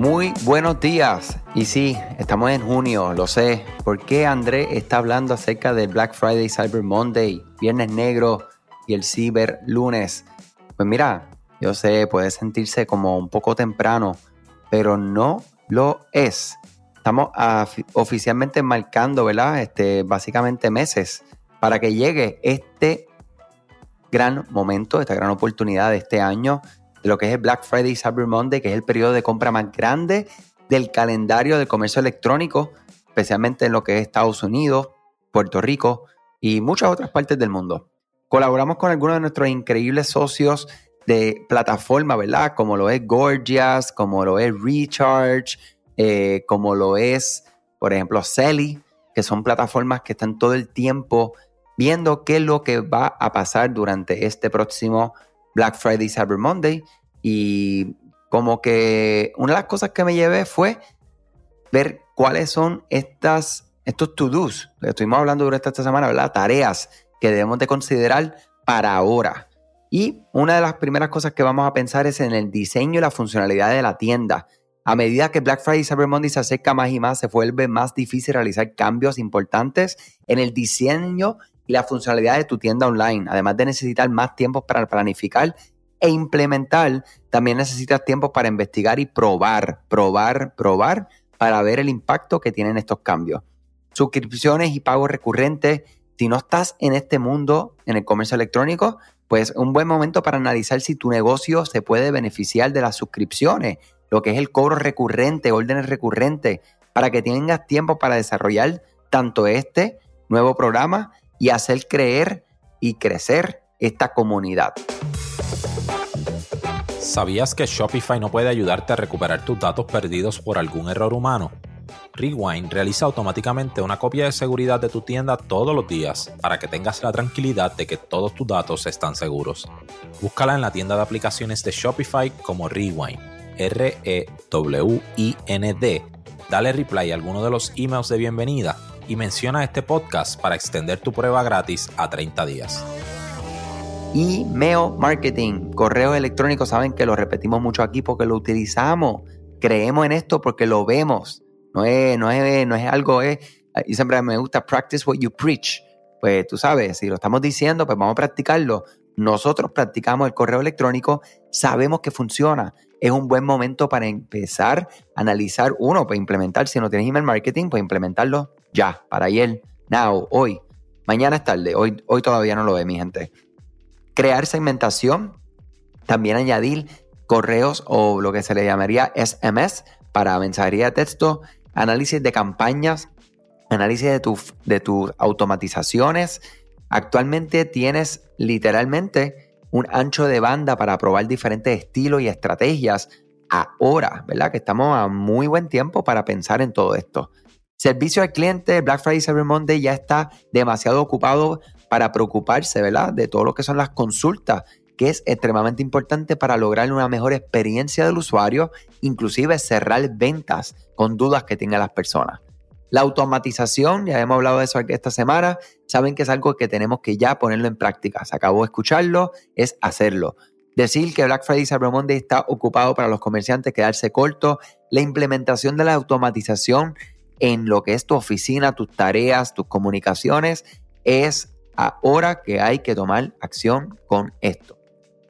Muy buenos días. Y sí, estamos en junio, lo sé. ¿Por qué André está hablando acerca del Black Friday, Cyber Monday, Viernes Negro y el Cyber Lunes? Pues mira, yo sé, puede sentirse como un poco temprano, pero no lo es. Estamos oficialmente marcando, ¿verdad? Este, básicamente meses para que llegue este gran momento, esta gran oportunidad de este año lo que es el Black Friday Cyber Monday, que es el periodo de compra más grande del calendario del comercio electrónico, especialmente en lo que es Estados Unidos, Puerto Rico y muchas otras partes del mundo. Colaboramos con algunos de nuestros increíbles socios de plataforma, ¿verdad? Como lo es Gorgias, como lo es Recharge, eh, como lo es, por ejemplo, Selly, que son plataformas que están todo el tiempo viendo qué es lo que va a pasar durante este próximo Black Friday, Cyber Monday. Y como que una de las cosas que me llevé fue ver cuáles son estas, estos to-dos, estuvimos hablando durante esta semana, ¿verdad? Tareas que debemos de considerar para ahora. Y una de las primeras cosas que vamos a pensar es en el diseño y la funcionalidad de la tienda. A medida que Black Friday y Cyber Monday se acerca más y más, se vuelve más difícil realizar cambios importantes en el diseño la funcionalidad de tu tienda online. Además de necesitar más tiempo para planificar e implementar, también necesitas tiempo para investigar y probar, probar, probar para ver el impacto que tienen estos cambios. Suscripciones y pagos recurrentes. Si no estás en este mundo, en el comercio electrónico, pues un buen momento para analizar si tu negocio se puede beneficiar de las suscripciones, lo que es el cobro recurrente, órdenes recurrentes, para que tengas tiempo para desarrollar tanto este nuevo programa y hacer creer y crecer esta comunidad. ¿Sabías que Shopify no puede ayudarte a recuperar tus datos perdidos por algún error humano? Rewind realiza automáticamente una copia de seguridad de tu tienda todos los días para que tengas la tranquilidad de que todos tus datos están seguros. Búscala en la tienda de aplicaciones de Shopify como Rewind, R-E-W-I-N-D. Dale reply a alguno de los emails de bienvenida y menciona este podcast para extender tu prueba gratis a 30 días. Email marketing, correo electrónico, saben que lo repetimos mucho aquí porque lo utilizamos. Creemos en esto porque lo vemos. No es, no es, no es algo, es, y siempre me gusta practice what you preach. Pues tú sabes, si lo estamos diciendo, pues vamos a practicarlo. Nosotros practicamos el correo electrónico, sabemos que funciona. Es un buen momento para empezar a analizar, uno, para implementar, si no tienes email marketing, pues implementarlo ya, para ayer, now, hoy. Mañana es tarde, hoy, hoy todavía no lo ve mi gente. Crear segmentación, también añadir correos o lo que se le llamaría SMS para mensajería de texto, análisis de campañas, análisis de, de tus automatizaciones. Actualmente tienes literalmente un ancho de banda para probar diferentes estilos y estrategias ahora, ¿verdad? Que estamos a muy buen tiempo para pensar en todo esto. Servicio al cliente, Black Friday Cyber Monday ya está demasiado ocupado para preocuparse, ¿verdad? De todo lo que son las consultas, que es extremadamente importante para lograr una mejor experiencia del usuario, inclusive cerrar ventas con dudas que tengan las personas. La automatización, ya hemos hablado de eso esta semana, saben que es algo que tenemos que ya ponerlo en práctica. Se acabó de escucharlo, es hacerlo. Decir que Black Friday Cyber Monday está ocupado para los comerciantes, quedarse corto. La implementación de la automatización en lo que es tu oficina, tus tareas, tus comunicaciones, es ahora que hay que tomar acción con esto.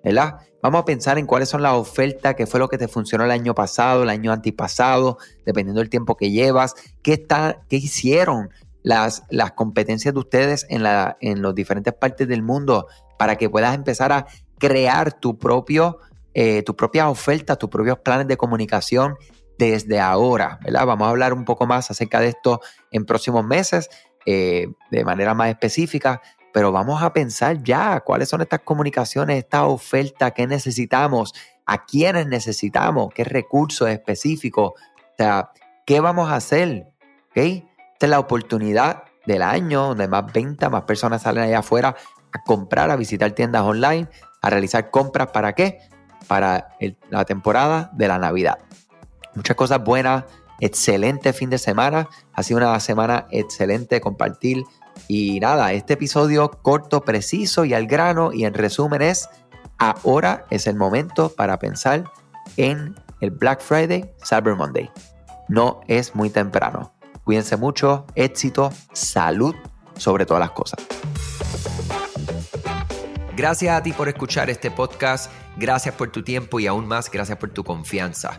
¿Verdad? Vamos a pensar en cuáles son las ofertas, qué fue lo que te funcionó el año pasado, el año antipasado, dependiendo del tiempo que llevas, qué, está, qué hicieron las, las competencias de ustedes en, la, en las diferentes partes del mundo para que puedas empezar a crear tu propio, eh, tus propias ofertas, tus propios planes de comunicación desde ahora, ¿verdad? Vamos a hablar un poco más acerca de esto en próximos meses, eh, de manera más específica, pero vamos a pensar ya cuáles son estas comunicaciones, esta oferta, qué necesitamos, a quiénes necesitamos, qué recursos específicos, o sea, qué vamos a hacer, ¿ok? Esta es la oportunidad del año donde más ventas, más personas salen allá afuera a comprar, a visitar tiendas online, a realizar compras, ¿para qué? Para la temporada de la Navidad. Muchas cosas buenas, excelente fin de semana. Ha sido una semana excelente compartir. Y nada, este episodio corto, preciso y al grano. Y en resumen es, ahora es el momento para pensar en el Black Friday, Cyber Monday. No es muy temprano. Cuídense mucho, éxito, salud sobre todas las cosas. Gracias a ti por escuchar este podcast, gracias por tu tiempo y aún más gracias por tu confianza.